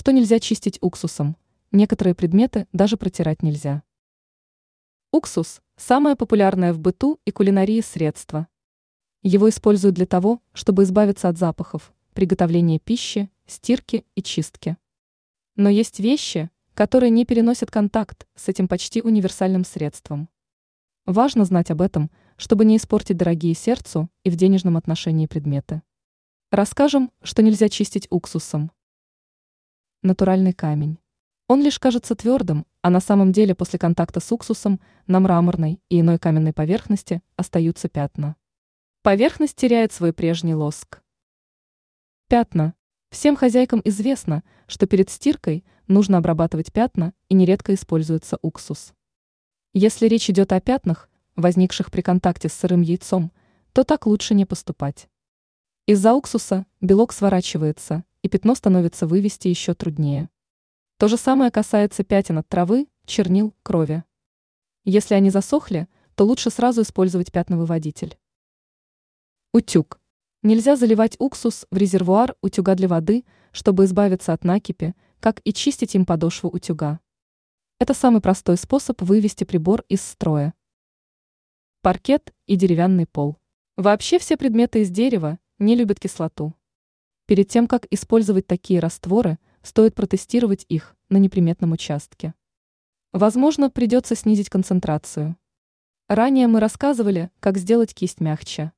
что нельзя чистить уксусом. Некоторые предметы даже протирать нельзя. Уксус – самое популярное в быту и кулинарии средство. Его используют для того, чтобы избавиться от запахов, приготовления пищи, стирки и чистки. Но есть вещи, которые не переносят контакт с этим почти универсальным средством. Важно знать об этом, чтобы не испортить дорогие сердцу и в денежном отношении предметы. Расскажем, что нельзя чистить уксусом. Натуральный камень. Он лишь кажется твердым, а на самом деле после контакта с уксусом на мраморной и иной каменной поверхности остаются пятна. Поверхность теряет свой прежний лоск. Пятна. Всем хозяйкам известно, что перед стиркой нужно обрабатывать пятна и нередко используется уксус. Если речь идет о пятнах, возникших при контакте с сырым яйцом, то так лучше не поступать. Из-за уксуса белок сворачивается, и пятно становится вывести еще труднее. То же самое касается пятен от травы, чернил, крови. Если они засохли, то лучше сразу использовать пятновыводитель. Утюг. Нельзя заливать уксус в резервуар утюга для воды, чтобы избавиться от накипи, как и чистить им подошву утюга. Это самый простой способ вывести прибор из строя. Паркет и деревянный пол. Вообще все предметы из дерева не любят кислоту. Перед тем, как использовать такие растворы – стоит протестировать их на неприметном участке. Возможно, придется снизить концентрацию. Ранее мы рассказывали, как сделать кисть мягче.